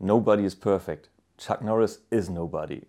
Nobody is perfect. Chuck Norris is nobody.